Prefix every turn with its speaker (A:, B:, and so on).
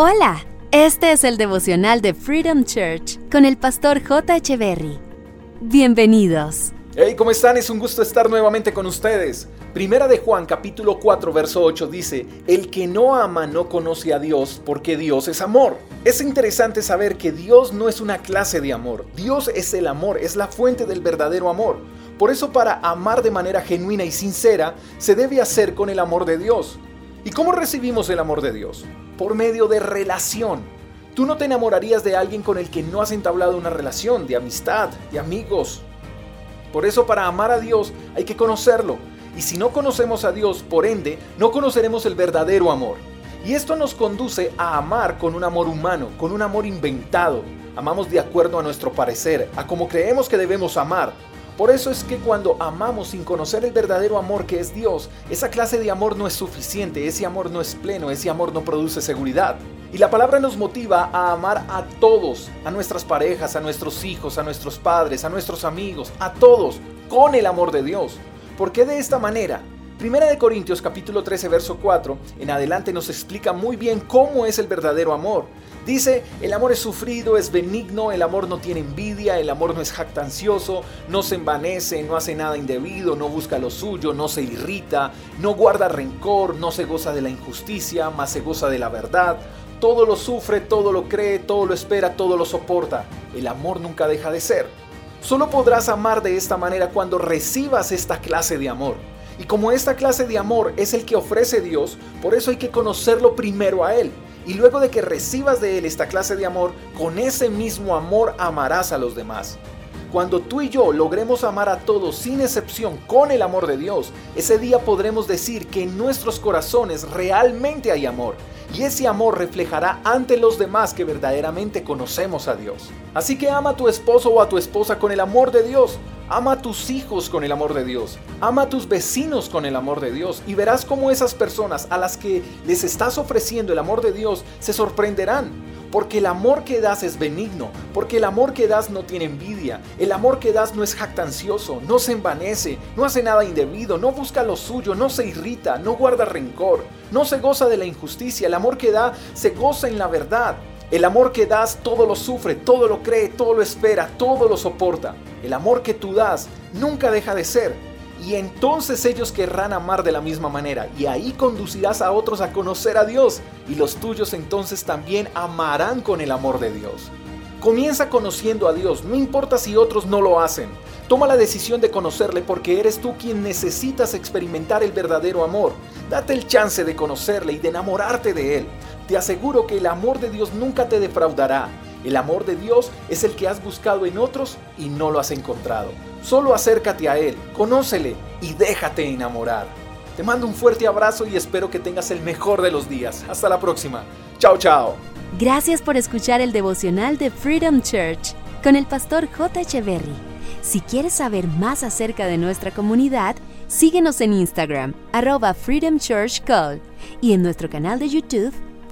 A: Hola, este es el devocional de Freedom Church con el pastor J. Berry. Bienvenidos.
B: Hey, ¿cómo están? Es un gusto estar nuevamente con ustedes. Primera de Juan capítulo 4 verso 8 dice, El que no ama no conoce a Dios porque Dios es amor. Es interesante saber que Dios no es una clase de amor, Dios es el amor, es la fuente del verdadero amor. Por eso para amar de manera genuina y sincera se debe hacer con el amor de Dios. ¿Y cómo recibimos el amor de Dios? Por medio de relación. Tú no te enamorarías de alguien con el que no has entablado una relación de amistad, de amigos. Por eso para amar a Dios hay que conocerlo. Y si no conocemos a Dios, por ende, no conoceremos el verdadero amor. Y esto nos conduce a amar con un amor humano, con un amor inventado. Amamos de acuerdo a nuestro parecer, a como creemos que debemos amar, por eso es que cuando amamos sin conocer el verdadero amor que es Dios, esa clase de amor no es suficiente, ese amor no es pleno, ese amor no produce seguridad. Y la palabra nos motiva a amar a todos, a nuestras parejas, a nuestros hijos, a nuestros padres, a nuestros amigos, a todos, con el amor de Dios. Porque de esta manera Primera de Corintios capítulo 13 verso 4 en adelante nos explica muy bien cómo es el verdadero amor. Dice, el amor es sufrido, es benigno, el amor no tiene envidia, el amor no es jactancioso, no se envanece, no hace nada indebido, no busca lo suyo, no se irrita, no guarda rencor, no se goza de la injusticia, más se goza de la verdad. Todo lo sufre, todo lo cree, todo lo espera, todo lo soporta. El amor nunca deja de ser. Solo podrás amar de esta manera cuando recibas esta clase de amor. Y como esta clase de amor es el que ofrece Dios, por eso hay que conocerlo primero a Él. Y luego de que recibas de Él esta clase de amor, con ese mismo amor amarás a los demás. Cuando tú y yo logremos amar a todos sin excepción con el amor de Dios, ese día podremos decir que en nuestros corazones realmente hay amor y ese amor reflejará ante los demás que verdaderamente conocemos a Dios. Así que ama a tu esposo o a tu esposa con el amor de Dios. Ama a tus hijos con el amor de Dios. Ama a tus vecinos con el amor de Dios. Y verás cómo esas personas a las que les estás ofreciendo el amor de Dios se sorprenderán porque el amor que das es benigno, porque el amor que das no tiene envidia, el amor que das no es jactancioso, no se envanece, no hace nada indebido, no busca lo suyo, no se irrita, no guarda rencor, no se goza de la injusticia, el amor que da se goza en la verdad. El amor que das todo lo sufre, todo lo cree, todo lo espera, todo lo soporta. El amor que tú das nunca deja de ser y entonces ellos querrán amar de la misma manera, y ahí conducirás a otros a conocer a Dios, y los tuyos entonces también amarán con el amor de Dios. Comienza conociendo a Dios, no importa si otros no lo hacen. Toma la decisión de conocerle porque eres tú quien necesitas experimentar el verdadero amor. Date el chance de conocerle y de enamorarte de él. Te aseguro que el amor de Dios nunca te defraudará. El amor de Dios es el que has buscado en otros y no lo has encontrado. Solo acércate a Él, conócele y déjate enamorar. Te mando un fuerte abrazo y espero que tengas el mejor de los días. Hasta la próxima. Chao, chao.
A: Gracias por escuchar el devocional de Freedom Church con el pastor J. Echeverry. Si quieres saber más acerca de nuestra comunidad, síguenos en Instagram, arroba Freedom y en nuestro canal de YouTube,